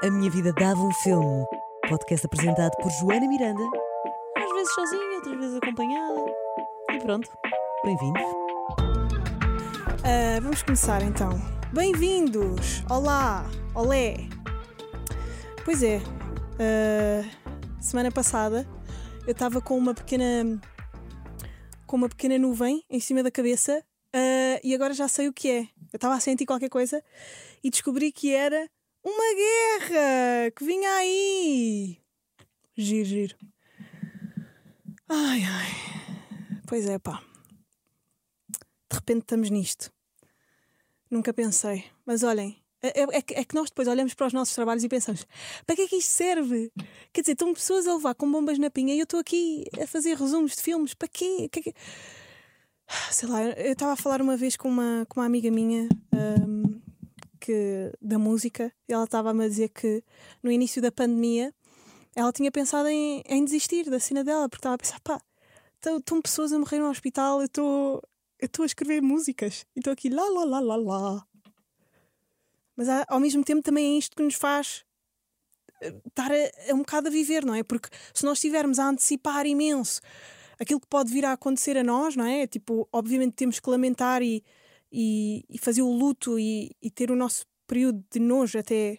A Minha Vida Dava um Filme. Podcast apresentado por Joana Miranda. Às vezes sozinha, outras vezes acompanhada. E pronto, bem-vindos. Ah, vamos começar então. Bem-vindos! Olá! Olé! Pois é, ah, semana passada eu estava com uma pequena. com uma pequena nuvem em cima da cabeça ah, e agora já sei o que é. Eu estava a sentir qualquer coisa e descobri que era uma guerra que vinha aí! Giro, giro. Ai, ai. Pois é, pá. De repente estamos nisto. Nunca pensei. Mas olhem, é, é- é que- é que nós depois olhamos para os nossos trabalhos e pensamos: para que é que isto serve? Quer dizer, estão pessoas a levar com bombas na pinha e eu estou aqui a fazer resumos de filmes. Para quê? Que é que- Sei lá, eu estava a falar uma vez com uma, com uma amiga minha ahm, que, da música ela estava-me a dizer que no início da pandemia ela tinha pensado em, em desistir da cena dela porque estava a pensar: pá, estão pessoas a morrer no hospital, eu estou a escrever músicas e estou aqui lá, lá, lá, lá, lá. Mas ao mesmo tempo também é isto que nos faz eh, estar a, a um bocado a viver, não é? Porque se nós estivermos a antecipar imenso aquilo que pode vir a acontecer a nós, não é? Tipo, obviamente temos que lamentar e, e, e fazer o luto e, e ter o nosso período de nojo até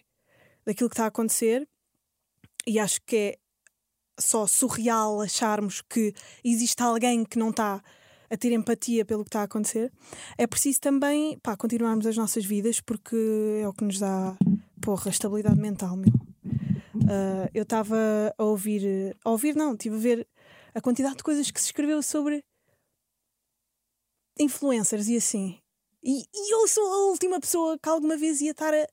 daquilo que está a acontecer. E acho que é só surreal acharmos que existe alguém que não está a ter empatia pelo que está a acontecer. É preciso também pá, continuarmos as nossas vidas porque é o que nos dá porra, estabilidade mental, meu. Ah, eu estava a ouvir, a ouvir não, estive a ver a quantidade de coisas que se escreveu sobre influencers e assim. E, e eu sou a última pessoa que alguma vez ia estar a.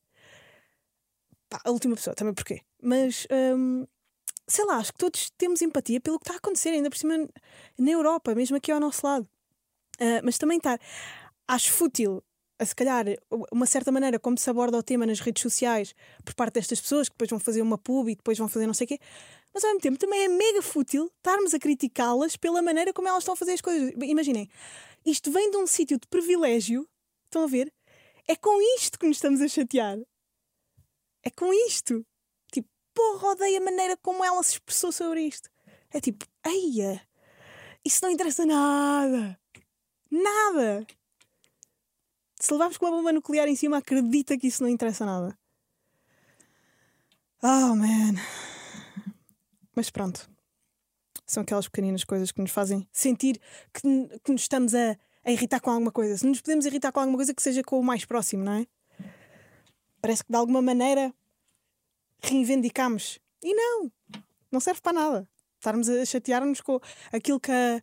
Pá, a última pessoa, também porquê? Mas hum, sei lá, acho que todos temos empatia pelo que está a acontecer, ainda por cima na Europa, mesmo aqui ao nosso lado. Ah, mas também estar. Acho fútil, a se calhar, uma certa maneira como se aborda o tema nas redes sociais por parte destas pessoas que depois vão fazer uma pub e depois vão fazer não sei o quê. Mas ao mesmo tempo também é mega fútil estarmos a criticá-las pela maneira como elas estão a fazer as coisas. Imaginem, isto vem de um sítio de privilégio, estão a ver? É com isto que nos estamos a chatear. É com isto. Tipo, porra, odeio a maneira como ela se expressou sobre isto. É tipo, eia, isso não interessa nada. Nada. Se levarmos com uma bomba nuclear em cima, acredita que isso não interessa nada. Oh, man. Mas pronto. São aquelas pequeninas coisas que nos fazem sentir que, que nos estamos a, a irritar com alguma coisa. Se nos podemos irritar com alguma coisa, que seja com o mais próximo, não é? Parece que de alguma maneira reivindicamos. E não! Não serve para nada. Estarmos a chatear-nos com aquilo que a,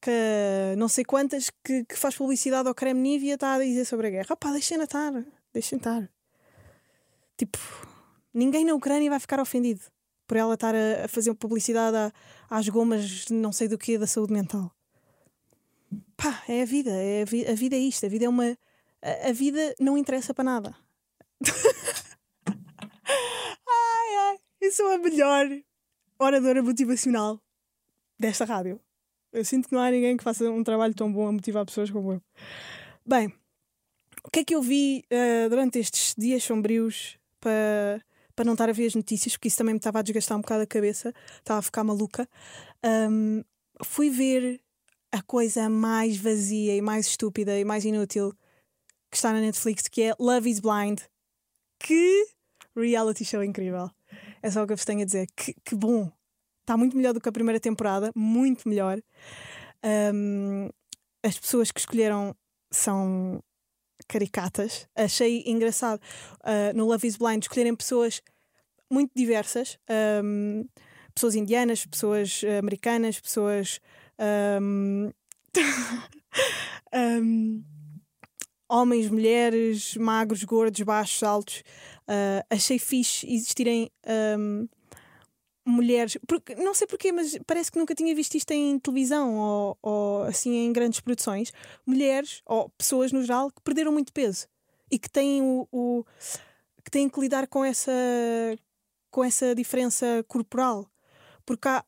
que a não sei quantas que, que faz publicidade ao creme Nivea está a dizer sobre a guerra. Opá, deixem-na estar. Deixem estar. Tipo, ninguém na Ucrânia vai ficar ofendido por ela estar a, a fazer publicidade à- às gomas não sei do que da saúde mental. Pá, é a vida. É a, vi- a vida é isto. A vida é uma. A, a vida não interessa para nada. ai, ai. Eu sou a melhor oradora motivacional desta rádio. Eu sinto que não há ninguém que faça um trabalho tão bom a motivar pessoas como eu. Bem, o que é que eu vi eh, durante estes dias sombrios para, para não estar a ver as notícias, porque isso também me estava a desgastar um bocado a cabeça, estava a ficar maluca. Ahm, fui ver a coisa mais vazia e mais estúpida e mais inútil que está na Netflix, que é Love is Blind. Que reality show incrível! É só o que eu vos tenho a dizer. Que, que bom! Está muito melhor do que a primeira temporada, muito melhor. Um, as pessoas que escolheram são caricatas. Achei engraçado uh, no Love is Blind escolherem pessoas muito diversas. um, pessoas indianas, pessoas uh, americanas, pessoas. Um, um, homens, mulheres, magros, gordos, baixos, altos. Uh, achei fixe existirem um, mulheres. Porque, não sei porquê, mas parece que nunca tinha visto isto em televisão ou, ou assim em grandes produções. Mulheres, ou pessoas no geral, que perderam muito peso e que têm o, o- que têm que lidar com essa com essa diferença corporal. Porque há,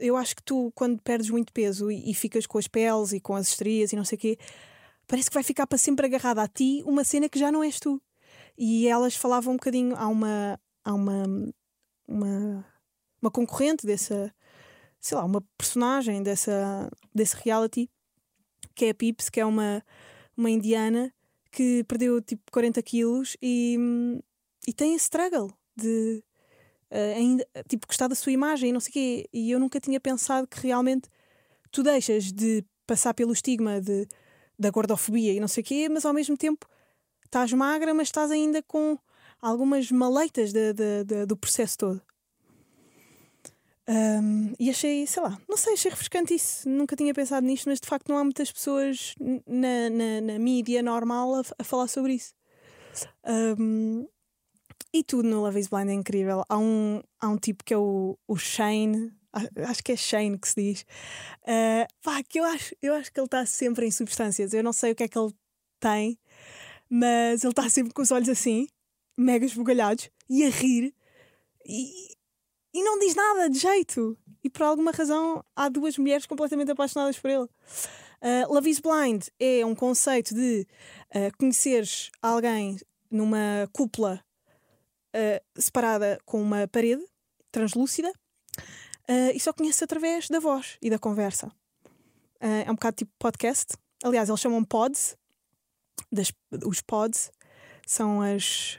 eu acho que tu, quando perdes muito peso e, e ficas com as peles e com as estrias e não sei o quê, parece que vai ficar para sempre agarrada a ti uma cena que já não és tu. E elas falavam um bocadinho, há uma, há uma, uma, uma concorrente dessa, sei lá, uma personagem dessa, desse reality, que é a Pips, que é uma, uma indiana que perdeu tipo 40 quilos e, e tem esse struggle de uh, ainda tipo gostar da sua imagem e não sei o quê. E eu nunca tinha pensado que realmente tu deixas de passar pelo estigma de, da gordofobia e não sei o quê, mas ao mesmo tempo estás magra, mas estás ainda com algumas maleitas de, de, de, do processo todo. Um, e achei, sei lá, não sei, achei refrescante isso. Nunca tinha pensado nisto, mas de facto não há muitas pessoas na, na, na mídia normal a, a falar sobre isso. Um, e tudo no Love is Blind é incrível. Há um, há um tipo que é o, o Shane, acho que é Shane que se diz, uh, pá, que eu acho, eu acho que ele está sempre em substâncias. Eu não sei o que é que ele tem, mas ele está sempre com os olhos assim, mega esbugalhados, e a rir, e, e não diz nada de jeito. E por alguma razão há duas mulheres completamente apaixonadas por ele. Uh, Love is Blind é um conceito de uh, conheceres alguém numa cúpula uh, separada com uma parede translúcida uh, e só conheces através da voz e da conversa. Uh, é um bocado tipo podcast. Aliás, eles chamam pods. Das, os pods são as,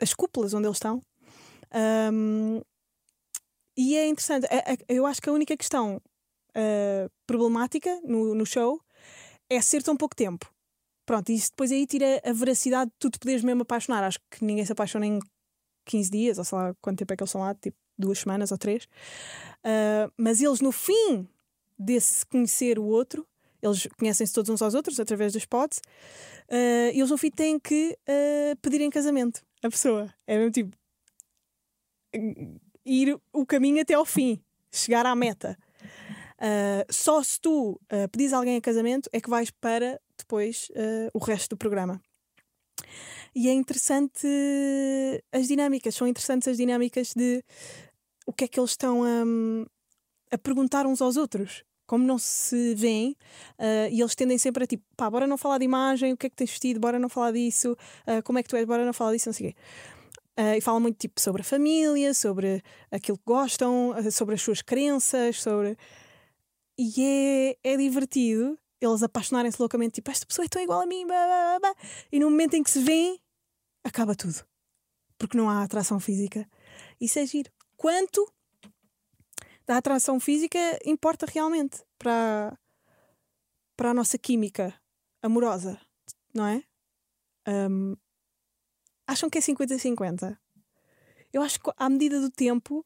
as cúpulas onde eles estão. Um, e é interessante. Eu acho que a única questão uh, problemática no, no show é ser tão pouco tempo. Pronto, isso depois aí tira a veracidade de tu te poderes mesmo apaixonar. Acho que ninguém se apaixona em 15 dias, ou sei lá quanto tempo é que eles são lá, tipo duas semanas ou três. Uh, mas eles, no fim desse conhecer o outro, eles conhecem-se todos uns aos outros através dos pods, uh, eles no fim têm que uh, pedir em casamento a pessoa. É mesmo tipo ir o caminho até ao fim, chegar à meta. Uh, só se tu uh, pedis alguém a casamento é que vais para depois uh, o resto do programa. E é interessante as dinâmicas, são interessantes as dinâmicas de o que é que eles estão a, a perguntar uns aos outros. Como não se veem, uh, e eles tendem sempre a tipo, pá, bora não falar de imagem, o que é que tens vestido, bora não falar disso, uh, como é que tu és, bora não falar disso, não sei o quê. Uh, e falam muito tipo sobre a família, sobre aquilo que gostam, sobre as suas crenças, sobre. E é, é divertido eles apaixonarem-se loucamente, tipo, esta pessoa é tão igual a mim, blá, blá, blá. e no momento em que se vêem, acaba tudo. Porque não há atração física. Isso é giro. Quanto da atração física importa realmente para, para a nossa química amorosa, não é? Um, acham que é 50-50? Eu acho que à medida do tempo,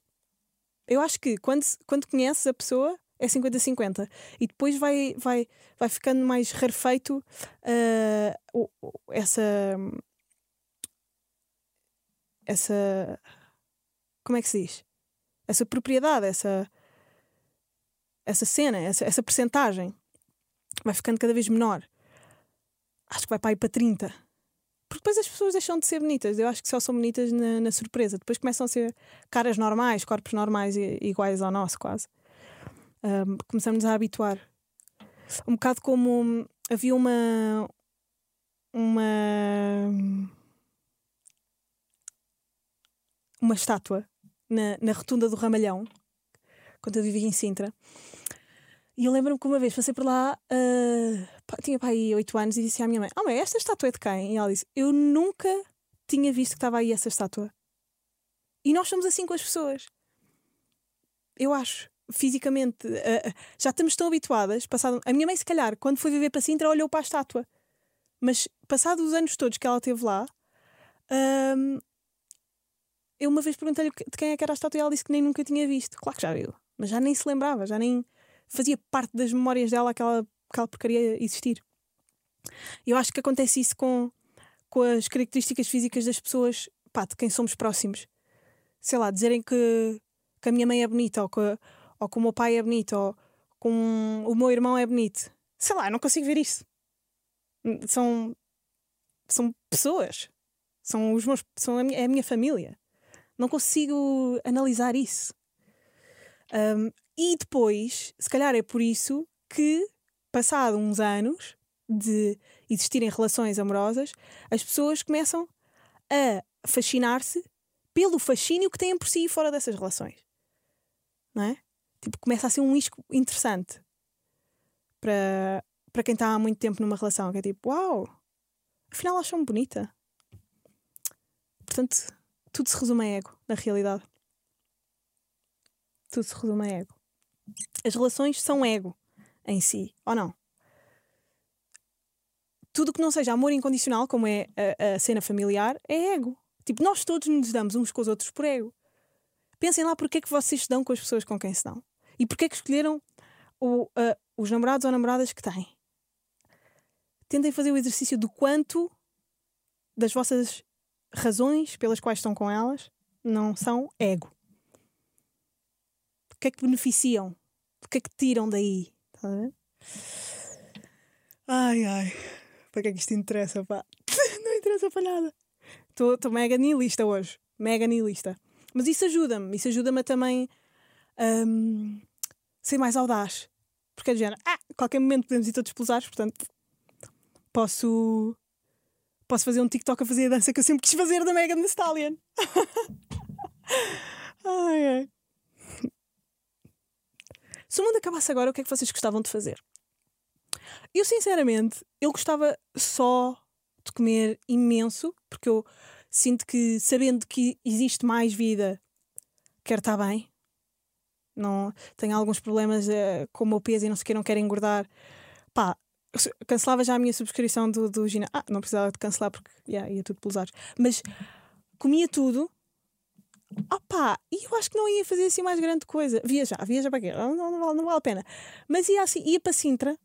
eu acho que quando, quando conheces a pessoa, é 50-50. E depois vai, vai, vai ficando mais rarefeito uh, essa. Essa. Como é que se diz? Essa propriedade, essa. Essa cena, essa, essa percentagem vai ficando cada vez menor. Acho que vai para aí para 30. Porque depois as pessoas deixam de ser bonitas. Eu acho que só são bonitas na, na surpresa. Depois começam a ser caras normais, corpos normais iguais ao nosso, quase um, começamos a habituar. Um bocado como havia uma. uma. uma estátua na, na rotunda do Ramalhão, quando eu vivia em Sintra. E eu lembro-me que uma vez passei por lá, uh, tinha para aí 8 anos, e disse à minha mãe: Ah, mãe, esta estátua é de quem? E ela disse: Eu nunca tinha visto que estava aí essa estátua. E nós somos assim com as pessoas. Eu acho fisicamente uh, já estamos tão habituadas. Passado, a minha mãe, se calhar, quando foi viver para Sintra, olhou para a estátua, mas passados os anos todos que ela teve lá, um, eu uma vez perguntei-lhe de quem é que era a estátua e ela disse que nem nunca tinha visto. Claro que já viu, mas já nem se lembrava, já nem fazia parte das memórias dela aquela, aquela porcaria existir. Eu acho que acontece isso com, com as características físicas das pessoas pá, de quem somos próximos. Sei lá, dizerem que, que a minha mãe é bonita ou que, ou que o meu pai é bonito, ou com o meu irmão é bonito. Sei lá, eu não consigo ver isso. São, são pessoas. São os meus, são a minha, é a minha família. Não consigo analisar isso. Um, e depois, se calhar é por isso que, passado uns anos de existirem relações amorosas, as pessoas começam a fascinar-se pelo fascínio que têm por si fora dessas relações. Não é? Tipo, começa a ser um isco interessante para, para quem está há muito tempo numa relação, que é tipo, uau, afinal acham-me bonita. Portanto, tudo se resume a ego, na realidade. Tudo se resume a ego. As relações são ego em si, ou não? Tudo que não seja amor incondicional, como é a, a cena familiar, é ego. Tipo, nós todos nos damos uns com os outros por ego. Pensem lá porque é que vocês se dão com as pessoas com quem se dão. E porque é que escolheram o, uh, os namorados ou namoradas que têm. Tentem fazer o exercício do quanto das vossas razões pelas quais estão com elas não são ego. O que é que beneficiam? O que é que tiram daí? Tá ai ai, para que é que isto interessa, pá? não interessa para nada. Estou mega nihilista hoje. Mega nihilista. Mas isso ajuda-me. Isso ajuda-me a também um, ser mais audaz. Porque é de género, ah, qualquer momento podemos ir todos pelos ares, portanto, posso. Posso fazer um TikTok a fazer a dança que eu sempre quis fazer da Megan Thee Stallion. ai, ai. Se o mundo acabasse agora, o que é que vocês gostavam de fazer? Eu, sinceramente, eu gostava só de comer imenso, porque eu sinto que, sabendo que existe mais vida, quero estar bem. Não, tenho alguns problemas uh, com o meu peso e não sei o que, não quero engordar. Pá, cancelava já a minha subscrição do, do ginásio. Ah, não precisava de cancelar porque yeah, ia tudo pelos ares. Mas comia tudo. Opá, e eu acho que não ia fazer assim mais grande coisa. Viajar, viajar para quê? Não, não, não, não vale a pena. Mas ia assim, ia para Sintra,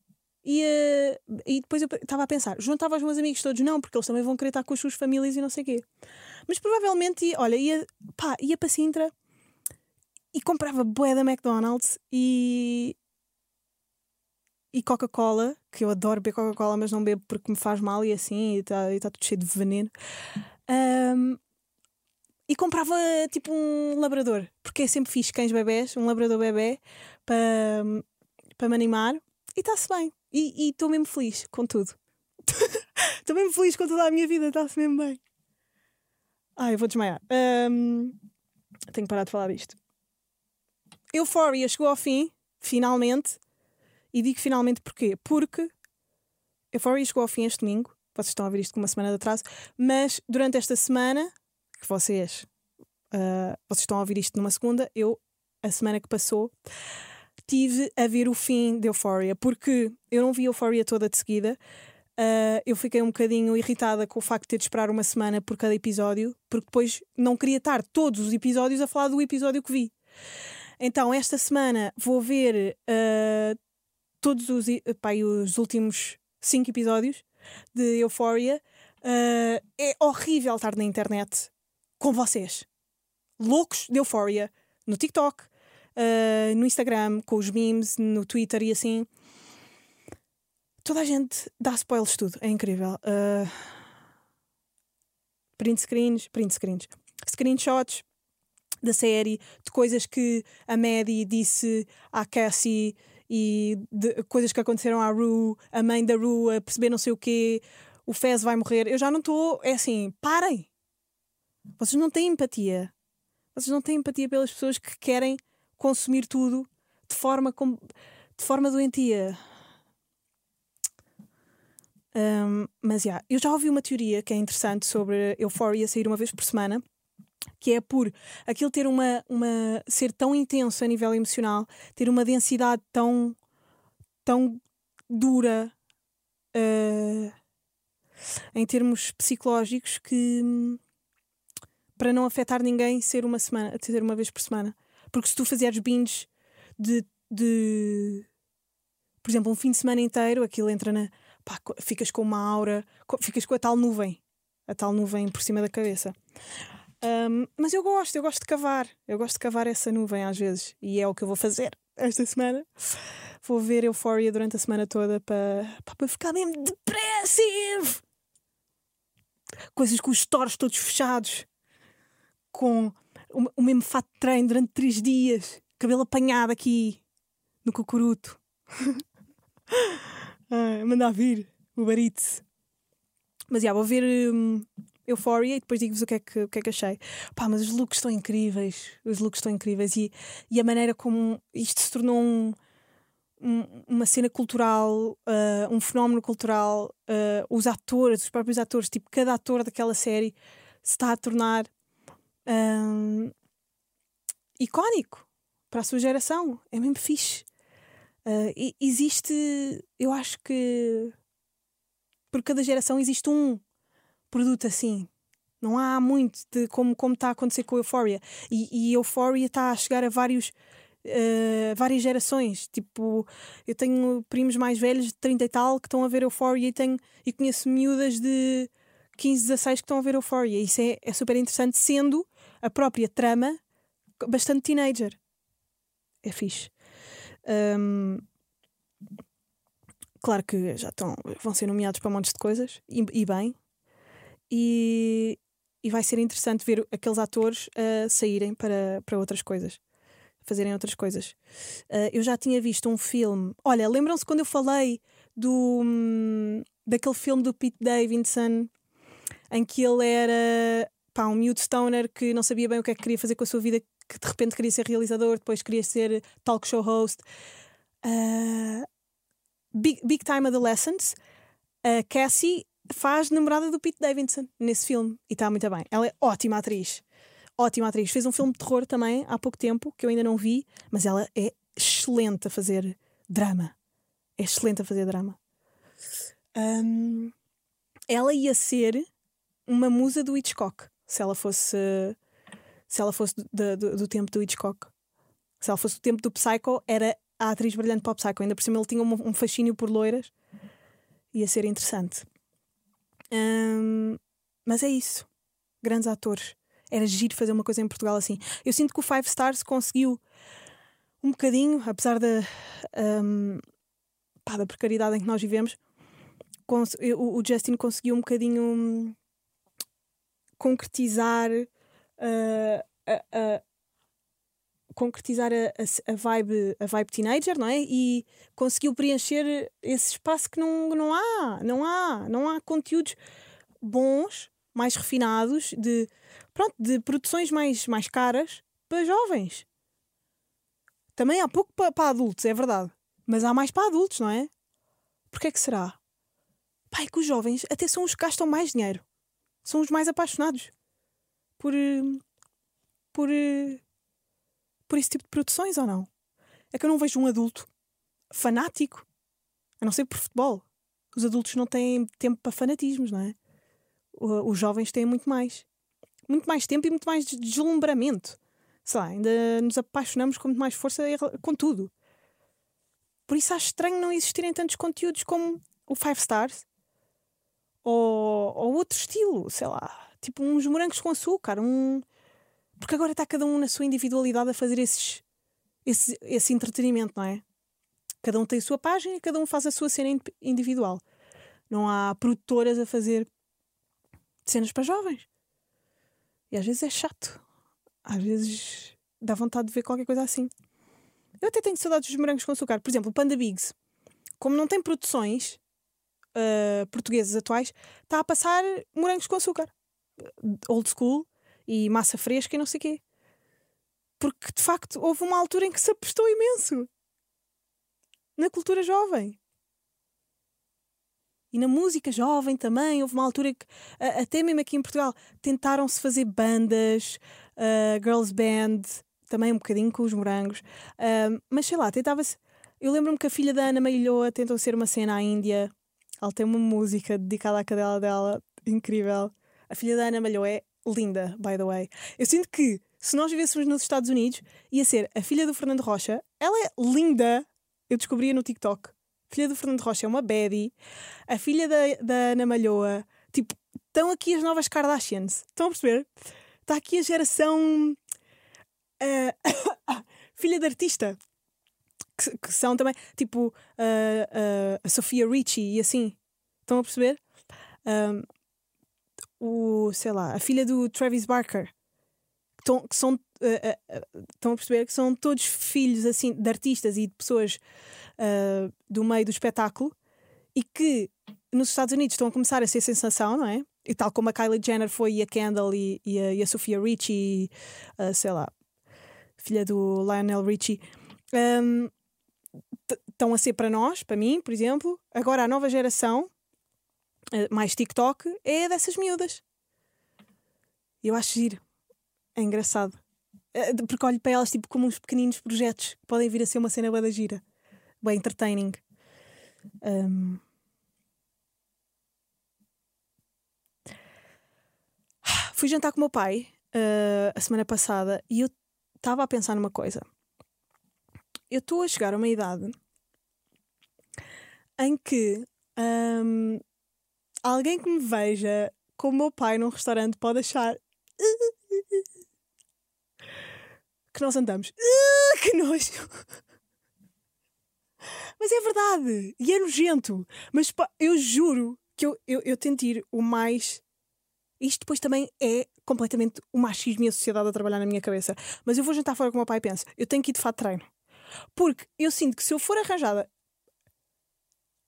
ia, e depois eu estava a pensar, juntava os meus amigos todos, não, porque eles também vão querer estar com as suas famílias e não sei o quê. Mas provavelmente, olha, ia, pá, ia para Sintra e comprava boé da McDonald's e. e Coca-Cola, que eu adoro beber Coca-Cola, mas não bebo porque me faz mal e assim, e está tá tudo cheio de veneno. Um, e comprava tipo um labrador, porque sempre fixe cães bebés, um labrador bebê para, para me animar e está-se bem. E estou mesmo feliz com tudo. Estou mesmo feliz com toda a minha vida, está-se mesmo bem. Ai, vou desmaiar. Um, tenho que parar de falar disto. Euphoria chegou ao fim, finalmente. E digo finalmente porquê? Porque Euphoria chegou ao fim este domingo. Vocês estão a ver isto com uma semana de atraso. Mas durante esta semana, que vocês, uh, vocês estão a ouvir isto numa segunda, eu, a semana que passou, tive a ver o fim de Euphoria, porque eu não vi Euphoria toda de seguida. Uh, eu fiquei um bocadinho irritada com o facto de ter de esperar uma semana por cada episódio, porque depois não queria estar todos os episódios a falar do episódio que vi. Então, esta semana vou ver uh, todos os, os últimos cinco episódios de Euphoria. Uh, é horrível estar na internet com vocês, loucos de Euphoria, no TikTok, uh, no Instagram, com os memes, no Twitter e assim. Toda a gente dá spoilers tudo, é incrível. Uh, print screens, print screens, screenshots da série, de coisas que a Maddie disse à Cassie e de coisas que aconteceram à Rue, a mãe da Rue a perceber não sei o quê, o Fez vai morrer. Eu já não estou. É assim, parem! Vocês não têm empatia. Vocês não têm empatia pelas pessoas que querem consumir tudo de forma, com, de forma doentia. Um, mas yeah, eu já ouvi uma teoria que é interessante sobre Euphoria sair uma vez por semana, que é por aquilo ter uma, uma ser tão intenso a nível emocional, ter uma densidade tão tão dura uh, em termos psicológicos que para não afetar ninguém ser uma semana, ser uma vez por semana. Porque se tu fizeres binge de, de por exemplo, um fim de semana inteiro, aquilo entra na. Pá, ficas com uma aura, ficas com a tal nuvem, a tal nuvem por cima da cabeça. Um, mas eu gosto, eu gosto de cavar, eu gosto de cavar essa nuvem às vezes, e é o que eu vou fazer esta semana. Vou ver Euphoria durante a semana toda para, para ficar mesmo depressivo. Coisas com os stores todos fechados, com o, mesmo fato de treino durante três dias, cabelo apanhado aqui no cocuruto. ah, mandar vir o barite. Mas já, vou ver. Hum, Euphoria e depois digo-vos o que, é que, o que é que achei. Pá, mas os looks estão incríveis. Os looks estão incríveis e, e a maneira como isto se tornou um, um, uma cena cultural, uh, um fenómeno cultural. Uh, os atores, os próprios atores, tipo, cada ator daquela série se está a tornar um, icónico para a sua geração. É mesmo fixe. Uh, existe, eu acho que por cada geração existe um produto assim. Não há muito de como, como está a acontecer com a Euphoria. E, e Euphoria está a chegar a vários, uh, várias gerações. Tipo, eu tenho primos mais velhos de 30 e tal que estão a ver Euphoria e, tenho, e conheço miúdas de 15, 16 que estão a ver Euphoria. Isso é, é super interessante, sendo a própria trama bastante teenager. É fixe. Um, claro que já estão, vão ser nomeados para montes de coisas, e, e bem. E, e vai ser interessante ver aqueles atores uh, saírem para, para outras coisas, fazerem outras coisas. Uh, eu já tinha visto um filme. Olha, lembram-se quando eu falei do hum, daquele filme do Pete Davidson em que ele era pá, um mute stoner que não sabia bem o que é que queria fazer com a sua vida, que de repente queria ser realizador, depois queria ser talk show host. Uh, Big, Big Time Adolescence, a Cassie faz namorada do Pete Davidson nesse filme e está muito bem. Ela é ótima atriz. Ótima atriz. Fez um filme de terror também há pouco tempo que eu ainda não vi, mas ela é excelente a fazer drama. É excelente a fazer drama. Um, ela ia ser uma musa do Hitchcock se ela fosse se ela fosse do, do, do, tempo do Hitchcock. Se ela fosse do tempo do Psycho, era a atriz brilhante para o Psycho. Ainda por cima ele tinha um, um fascínio por loiras. Ia ser interessante. Um, mas é isso. Grandes atores. Era giro fazer uma coisa em Portugal assim. Eu sinto que o Five Stars conseguiu um bocadinho, apesar da, um, pá, da precariedade em que nós vivemos, o, Justin conseguiu um bocadinho hum, concretizar uh, a, concretizar a, a, vibe, a vibe teenager, não é? E conseguiu preencher esse espaço que não, não há, não há, não há conteúdos bons, mais refinados, de, pronto, de produções mais, mais caras para jovens. Também há pouco para, para adultos, é verdade. Mas há mais para adultos, não é? Porquê é que será? Pai, que os jovens até são os que gastam mais dinheiro. São os mais apaixonados por, por, por esse tipo de produções ou não? É que eu não vejo um adulto fanático, a não ser por futebol. Os adultos não têm tempo para fanatismos, não é? Os jovens têm muito mais. Muito mais tempo e muito mais deslumbramento. Sei lá, ainda nos apaixonamos com muito mais força com tudo. Por isso acho estranho não existirem tantos conteúdos como o Five Stars ou, ou outro estilo, sei lá, tipo uns morangos com açúcar, um, porque agora está cada um na sua individualidade a fazer esses, esse, esse entretenimento, não é? Cada um tem a sua página e cada um faz a sua cena individual. Não há produtoras a fazer cenas para jovens. E às vezes é chato. Às vezes dá vontade de ver qualquer coisa assim. Eu até tenho saudades dos morangos com açúcar. Por exemplo, o Panda Bigs. Como não tem produções uh, portuguesas atuais, está a passar morangos com açúcar. Old school e massa fresca e não sei o quê. Porque de facto houve uma altura em que se apostou imenso na cultura jovem. E na música jovem também, houve uma altura que, até mesmo aqui em Portugal, tentaram-se fazer bandas, uh, girls band, também um bocadinho com os morangos. Uh, mas sei lá, tentava-se. Eu lembro-me que a filha da Ana Mailhoa tentou ser uma cena à Índia. Ela tem uma música dedicada à cadela dela, incrível. A filha da Ana Malhoa é linda, by the way. Eu sinto que se nós vivêssemos nos Estados Unidos, ia ser a filha do Fernando Rocha. Ela é linda. Eu descobria no TikTok. A filha do Fernando Rocha é uma baby. A filha da, da Ana Malhoa. Tipo, estão aqui as novas Kardashians. Estão a perceber? Está aqui a geração. Uh, filha de artista. Que, que, são também. Tipo, uh, uh, a Sofia Richie e assim. Estão a perceber? Um, o, sei lá, a filha do Travis Barker, que, são, uh, uh, estão a perceber que são todos filhos assim de artistas e de pessoas do meio do espetáculo e que nos Estados Unidos estão a começar a ser sensação, não é? e tal como a Kylie Jenner foi e a Kendall e, e, a, e a Sofia Richie, uh, sei lá, filha do Lionel Richie, um, estão a ser para nós, para mim, por exemplo. Agora a nova geração, uh, mais TikTok, é dessas miúdas. Eu acho giro. É engraçado. Uh, porque olho para elas tipo como uns pequeninos projetos que podem vir a ser uma cena bem da gira. Bem entertaining. Um, Fui jantar com o meu pai uh, a semana passada e eu estava a pensar numa coisa. Eu estou a chegar a uma idade em que um, alguém que me veja com o meu pai num restaurante pode achar que nós andamos que nojo. Mas é verdade e é nojento. Mas eu juro que eu, eu, eu tento ir o mais isto depois também é completamente o machismo e a sociedade a trabalhar na minha cabeça. Mas eu vou jantar fora com o meu pai e penso, eu tenho que ir de fato treino. Porque eu sinto que se eu for arranjada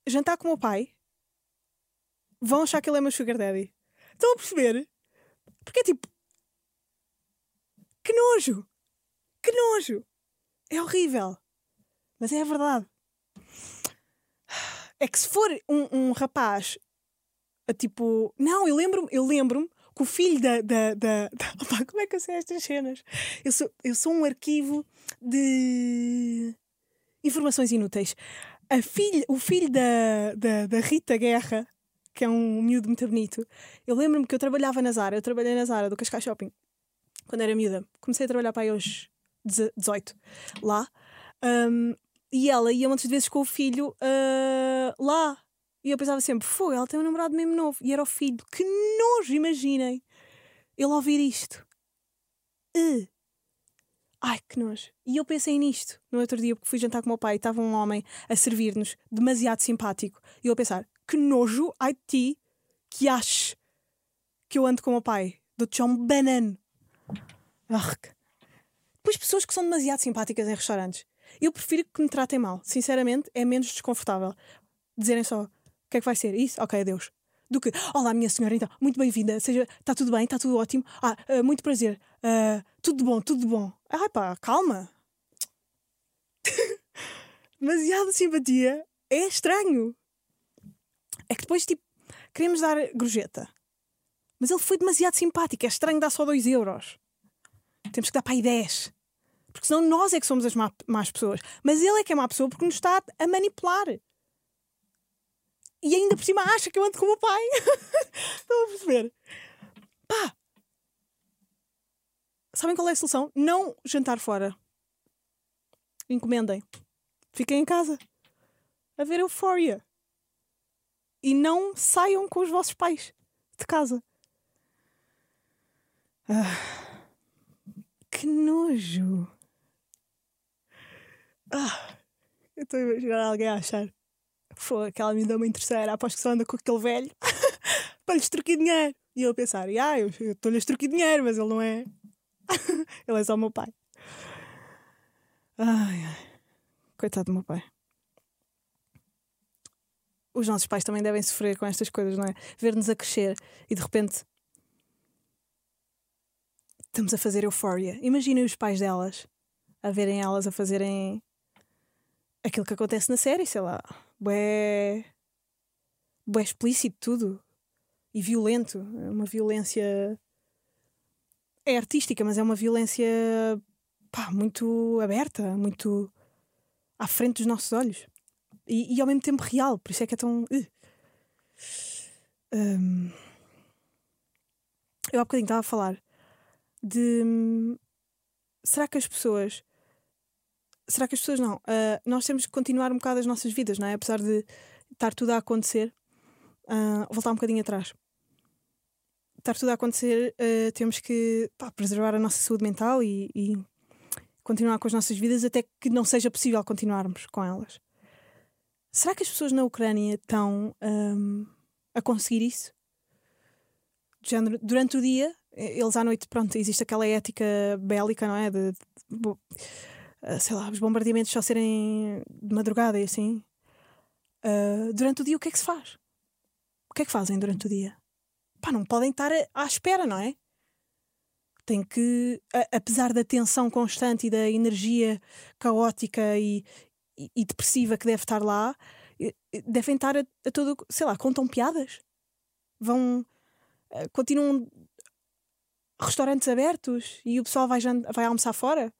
jantar com o meu pai, vão achar que ele é meu sugar daddy. Estão a perceber? Porque é tipo. Que nojo! Que nojo! É horrível. Mas é a verdade. É que se for um, um rapaz a tipo. Não, eu lembro-me eu lembro que o filho da. da, da, da opa, como é que eu sei estas cenas? Eu sou, eu sou um arquivo de informações inúteis. A filha, o filho da, da, da Rita Guerra, que é um miúdo muito bonito, eu lembro-me que eu trabalhava na Zara, eu trabalhei na Zara do Cascais Shopping quando era miúda. Comecei a trabalhar para aí aos 18 lá. Um, e ela ia muitas vezes com o filho uh, lá e eu pensava sempre, foi, ela tem um namorado mesmo novo. E era o filho. Que nojo, imaginem. Ele ouvir isto. Uh. Ai, que nojo. E eu pensei nisto no outro dia, porque fui jantar com o meu pai e estava um homem a servir-nos demasiado simpático. E eu a pensar, que nojo, ai de ti, que aches que eu ando com o meu pai. Dou-te já um banano. Arc. Depois pessoas que são demasiado simpáticas em restaurantes. Eu prefiro que me tratem mal. Sinceramente, é menos desconfortável. Dizerem só, o que é que vai ser? Isso? Ok, adeus. Do que, olá, minha senhora, então, muito bem-vinda, seja, está tudo bem, está tudo ótimo. Ah, uh, muito prazer, uh, tudo bom, tudo bom. Ai pá, calma. Demasiada simpatia é estranho. É que depois, tipo, queremos dar gorjeta. Mas ele foi demasiado simpático, é estranho dar só 2 euros. Temos que dar para aí 10. Porque senão nós é que somos as más pessoas. Mas ele é que é má pessoa porque nos está a manipular e ainda por cima acha que eu ando com o meu pai. Estão a perceber? Pá! Sabem qual é a solução? Não jantar fora. Encomendem. Fiquem em casa. A ver euforia. E não saiam com os vossos pais de casa. Ah, que nojo. Ah, eu estou a imaginar alguém a achar foi aquela menina mãe terceira, aposto que só anda com aquele velho para lhe extorquir dinheiro. E eu a pensar, ah, eu estou-lhe a extorquir dinheiro, mas ele não é. ele é só o meu pai. Ai, ai. Coitado do meu pai. Os nossos pais também devem sofrer com estas coisas, não é? Ver-nos a crescer e de repente estamos a fazer euforia. Imaginem os pais delas a verem elas a fazerem aquilo que acontece na série, sei lá, bué, bué explícito tudo e violento, é uma violência é artística, mas é uma violência pá, muito aberta, muito à frente dos nossos olhos e, e ao mesmo tempo real, por isso é que é tão. Uh. Um, eu há bocadinho estava a falar de. Hum, será que as pessoas será que as pessoas não? Uh, nós temos que continuar um bocado as nossas vidas, não é? Apesar de estar tudo a acontecer, uh, voltar um bocadinho atrás. Estar tudo a acontecer, uh, temos que pá, preservar a nossa saúde mental e, e, continuar com as nossas vidas até que não seja possível continuarmos com elas. Será que as pessoas na Ucrânia estão um, a conseguir isso? Género, durante o dia, eles à noite, pronto, existe aquela ética bélica, não é? De, de, de ah, sei lá, os bombardeamentos só serem de madrugada e assim. Uh, durante o dia, o que é que se faz? O que é que fazem durante o dia? pá, não podem estar à espera, não é? Tem que, a, apesar da tensão constante e da energia caótica e, e, depressiva que deve estar lá, devem estar a, a todo, sei lá, contam piadas, vão, uh, continuam restaurantes abertos e o pessoal vai, vai almoçar fora.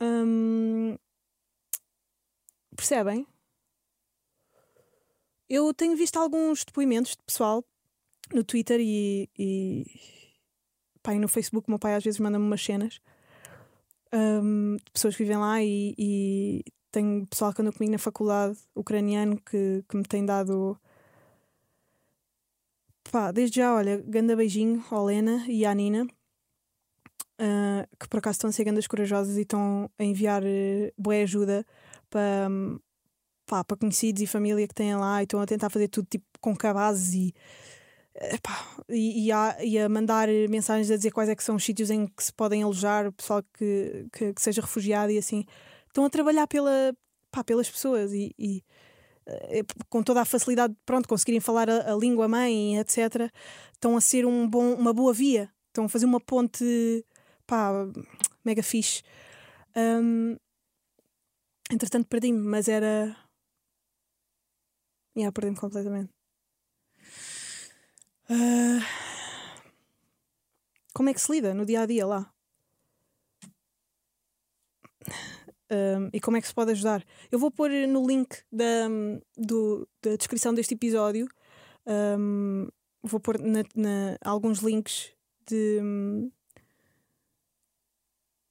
Hum, percebem? Eu tenho visto alguns depoimentos de pessoal no Twitter e, e, no Facebook. Meu pai às vezes manda-me umas cenas um, de pessoas que vivem lá e, e tenho pessoal que anda comigo na faculdade ucraniano que, que me tem dado. Pá, desde já, olha, ganda beijinho ao Lena e à Nina, uh, que por acaso estão a ser gandas corajosas e estão a enviar uh, boa ajuda para, para conhecidos e família que têm lá e estão a tentar fazer tudo tipo com cabazes e, epá, e, e, a, e, a, mandar mensagens a dizer quais é que são os sítios em que se podem alojar o pessoal que, que, que seja refugiado e assim estão a trabalhar pela, pá, pelas pessoas e, e é, com toda a facilidade pronto conseguirem falar a, a, língua mãe etc estão a ser um bom, uma boa via estão a fazer uma ponte pá, mega fixe um, entretanto perdi-me mas era Yeah, perdi-me completamente. Uh... Como é que se lida no dia a dia lá? Um, e como é que se pode ajudar? Eu vou pôr no link da, do, da descrição deste episódio, um, vou pôr na, na, alguns links de,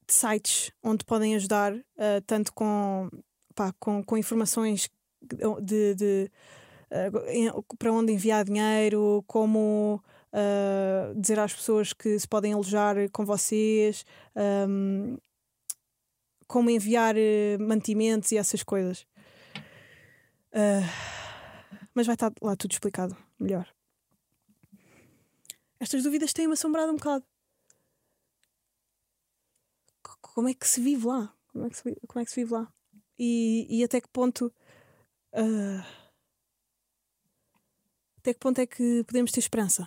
de, sites onde podem ajudar, uh, tanto com, pá, com, com informações de, de uh, para onde enviar dinheiro, como uh, dizer às pessoas que se podem alojar com vocês, um, como enviar eh, mantimentos e essas coisas. Mas vai estar lá tudo explicado melhor. Estas dúvidas têm-me assombrado um bocado. Como é que se vive lá? Como é que se, como é que se vive lá? E, e até que ponto Uh, até que ponto é que podemos ter esperança?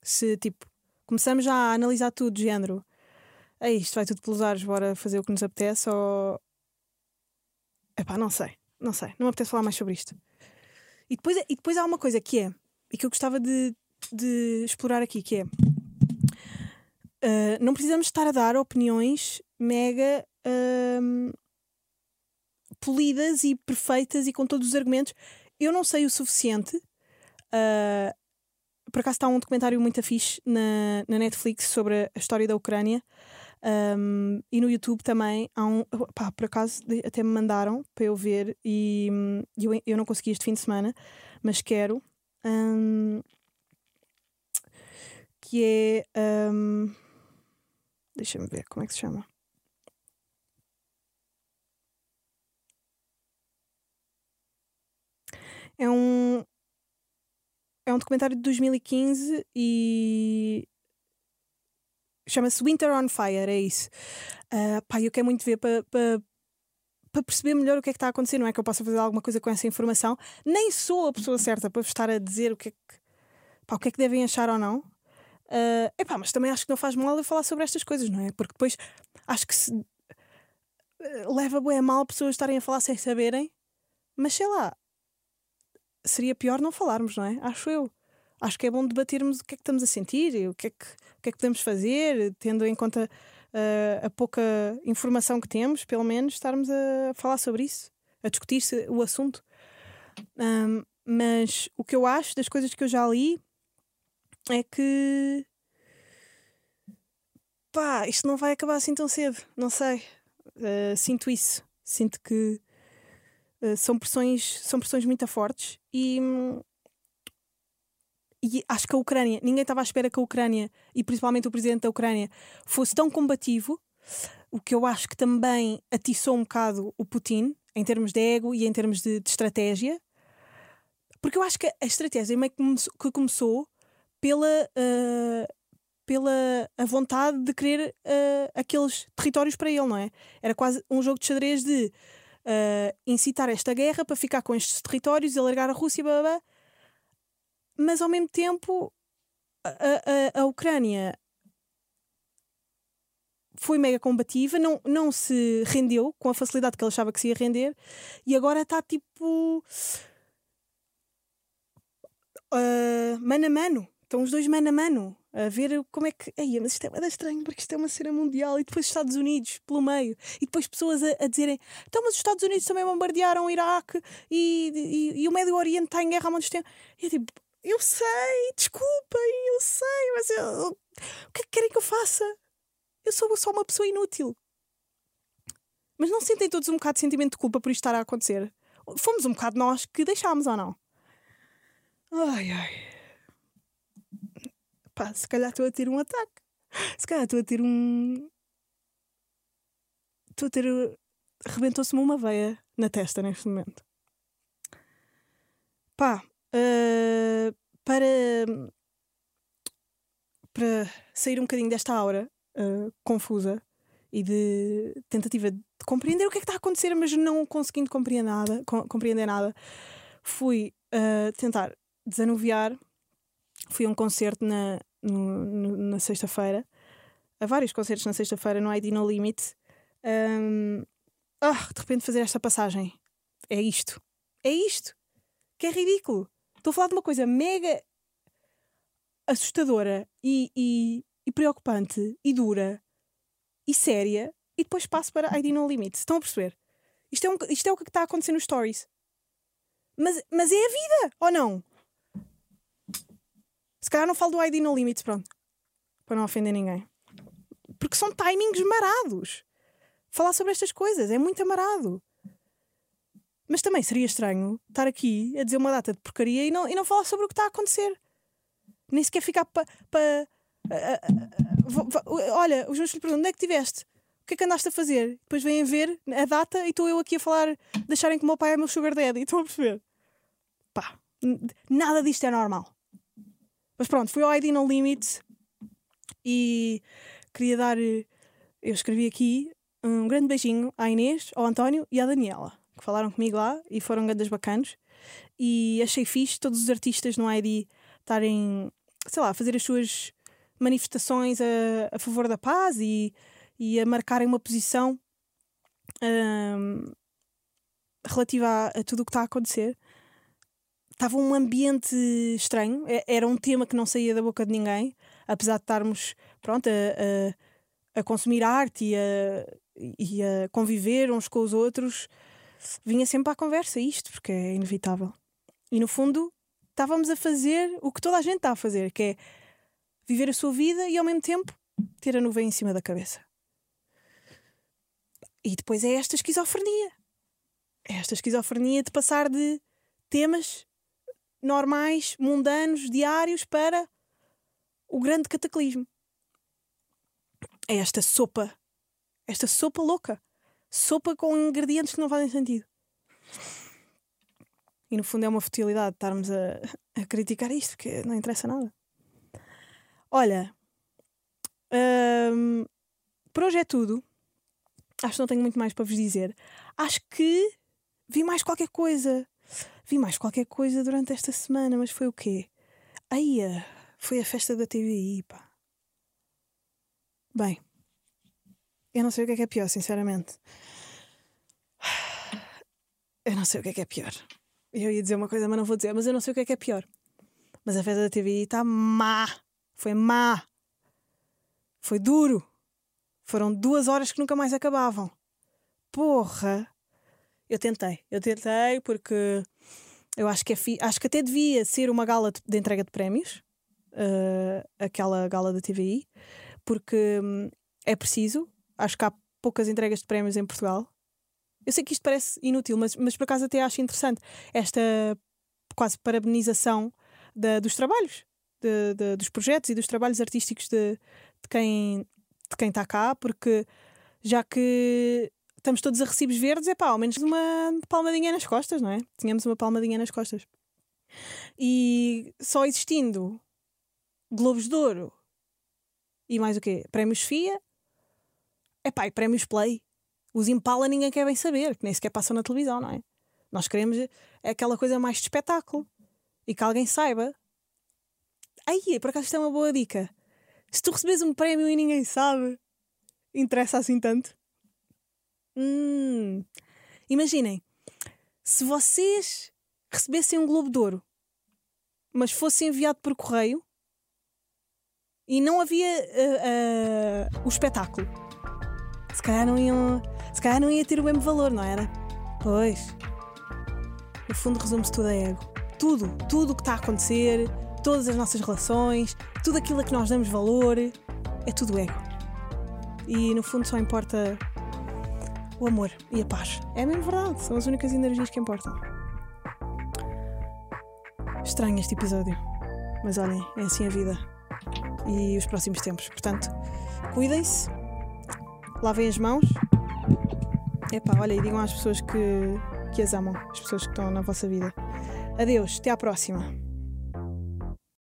Se, tipo, começamos já a analisar tudo, género, isto, vai tudo pelos ares, bora fazer o que nos apetece, ou. Epá, não sei, não sei, não me apetece falar mais sobre isto. E depois, e depois há uma coisa que é, e que eu gostava de, de explorar aqui, que é. Uh, não precisamos estar a dar opiniões mega uh, polidas e perfeitas e com todos os argumentos. Eu não sei o suficiente. Uh, por acaso está um documentário muito fixe na, na Netflix sobre a história da Ucrânia. Um, e no YouTube também há um. Pá, por acaso até me mandaram para eu ver e eu, eu não consegui este fim de semana, mas quero. Um, que é. Um, Deixa-me ver como é que se chama. É um. É um documentário de 2015 e. Chama-se Winter on Fire, é isso. Uh, pá, eu quero muito ver para pa, pa perceber melhor o que é que está a acontecer. Não é que eu possa fazer alguma coisa com essa informação. Nem sou a pessoa certa para estar a dizer o que é que, pá, o que, é que devem achar ou não. Uh, epá, mas também acho que não faz mal eu falar sobre estas coisas, não é? Porque depois acho que se uh, leva bem a mal pessoas estarem a falar sem saberem, mas sei lá, seria pior não falarmos, não é? Acho eu. Acho que é bom debatermos o que é que estamos a sentir o que é que, o que, é que podemos fazer, tendo em conta uh, a pouca informação que temos, pelo menos estarmos a falar sobre isso, a discutir o assunto. Um, mas o que eu acho das coisas que eu já li é que pá, isto não vai acabar assim tão cedo, não sei. Uh, sinto isso. Sinto que uh, são pressões, são pressões muito fortes e, e acho que a Ucrânia, ninguém estava à espera que a Ucrânia, e principalmente o presidente da Ucrânia, fosse tão combativo, o que eu acho que também atiçou um bocado o Putin, em termos de ego e em termos de, de estratégia, porque eu acho que a estratégia meio que começou pela, uh, pela a vontade de querer uh, aqueles territórios para ele, não é? Era quase um jogo de xadrez de uh, incitar esta guerra para ficar com estes territórios e alargar a Rússia, blá, blá, blá. mas ao mesmo tempo a, a, a Ucrânia foi mega combativa, não, não se rendeu com a facilidade que ele achava que se ia render e agora está tipo uh, mano a mano. Estão os dois mano a mano a ver como é que. Ei, mas isto é muito estranho porque isto é uma cena mundial e depois Estados Unidos pelo meio e depois pessoas a, a dizerem então, mas os Estados Unidos também bombardearam o Iraque e, e, e o Médio Oriente está em guerra há muito tempo. E eu tipo, eu sei, desculpem, eu sei, mas eu, o que é que querem que eu faça? Eu sou só uma pessoa inútil. Mas não sentem todos um bocado de sentimento de culpa por isto estar a acontecer? Fomos um bocado nós que deixámos ou não? Ai ai pá, se calhar estou a ter um ataque. Se calhar estou a ter um. Estou a ter. Rebentou-se-me uma veia na testa neste momento. Pá, uh, para. Para sair um bocadinho desta aura uh, confusa e de tentativa de compreender o que é que está a acontecer, mas não conseguindo compreender nada, compreender nada, fui uh, tentar desanuviar. Fui a um concerto na, na sexta-feira, a vários concertos na sexta-feira no ID No Limit. Um, oh, de repente fazer esta passagem. É isto. É isto. Que é ridículo. Estou a falar de uma coisa mega assustadora e, e, e preocupante e dura e séria e depois passo para ID No Limit. Estão a perceber? Isto é, um, isto é o que está a acontecer nos stories. Mas, mas é a vida, ou não? Se calhar não falo do ID no limite, pronto. Para não ofender ninguém. Porque são timings marados. Falar sobre estas coisas é muito amarado. Mas também seria estranho estar aqui a dizer uma data de porcaria e não, e não falar sobre o que está a acontecer. Nem sequer ficar para. Pa, olha, os meus filhos perguntam: onde é que estiveste? O que é que andaste a fazer? Depois vêm ver a data e estou eu aqui a falar, deixarem que o meu pai é meu sugar daddy. Estão a perceber? Pá, nada disto é normal. Mas pronto, fui ao ID No Limit e queria dar. Eh, eu escrevi aqui um grande beijinho à Inês, ao António e à Daniela, que falaram comigo lá e foram grandes bacanos. E achei fixe todos os artistas no ID estarem, sei lá, a fazer as suas manifestações a, a favor da paz e, e a marcarem uma posição um, relativa a, a tudo o que está a acontecer estava um ambiente estranho, é, era um tema que não saía da boca de ninguém, apesar de estarmos pronto, a, a, a consumir arte e a, e a conviver uns com os outros, vinha sempre à conversa isto, porque é inevitável. E no fundo estávamos a fazer o que toda a gente está a fazer, que é viver a sua vida e ao mesmo tempo ter a nuvem em cima da cabeça. E depois é esta esquizofrenia. É esta esquizofrenia de passar de temas normais, mundanos, diários, para o grande cataclismo. É esta sopa. Esta sopa louca. Sopa com ingredientes que não fazem sentido. E no fundo é uma futilidade estarmos a, a criticar isto, porque não interessa nada. Olha, hum, por hoje é tudo. Acho que não tenho muito mais para vos dizer. Acho que vi mais qualquer coisa. Vi mais qualquer coisa durante esta semana, mas foi o quê? Aí, foi a festa da TVI, pá. Bem, eu não sei o que é que é pior, sinceramente. Eu não sei o que é que é pior. Eu ia dizer uma coisa, mas não vou dizer. Mas eu não sei o que é que é pior. Mas a festa da TVI está má. Foi má. Foi duro. Foram duas horas que nunca mais acabavam. Porra! Eu tentei, eu tentei porque eu acho que, é fi... acho que até devia ser uma gala de entrega de prémios, uh, aquela gala da TVI, porque hum, é preciso. Acho que há poucas entregas de prémios em Portugal. Eu sei que isto parece inútil, mas, mas por acaso até acho interessante esta quase parabenização da, dos trabalhos, de, de, dos projetos e dos trabalhos artísticos de, de quem está cá, porque já que estamos todos a recibos verdes, é pá, ao menos uma palmadinha nas costas, não é? Tínhamos uma palmadinha nas costas. E só existindo Globos de Ouro e mais o quê? Prémios FIA, é pá, e prémios Play. Os Impala ninguém quer bem saber, que nem sequer passam na televisão, não é? Nós queremos é aquela coisa mais de espetáculo e que alguém saiba Aí, por acaso isto é uma boa dica. Se tu recebes um prémio e ninguém sabe, interessa assim tanto? Hum, imaginem, se vocês recebessem um Globo de Ouro, mas fosse enviado por correio e não havia uh, uh, o espetáculo, se calhar não iam. Se calhar não ia ter o mesmo valor, não era? Pois. No fundo, resume-se tudo a ego. Tudo, tudo o que está a acontecer, todas as nossas relações, tudo aquilo a que nós damos valor, é tudo ego. E no fundo só importa o amor e a paz. É mesmo verdade, são as únicas energias que importam. Estranho este episódio, mas olhem, é assim a vida e os próximos tempos. Portanto, cuidem-se, lavem as mãos. Epá, olha, e digam às pessoas que, que as amam, as pessoas que estão na vossa vida. Adeus, até à próxima.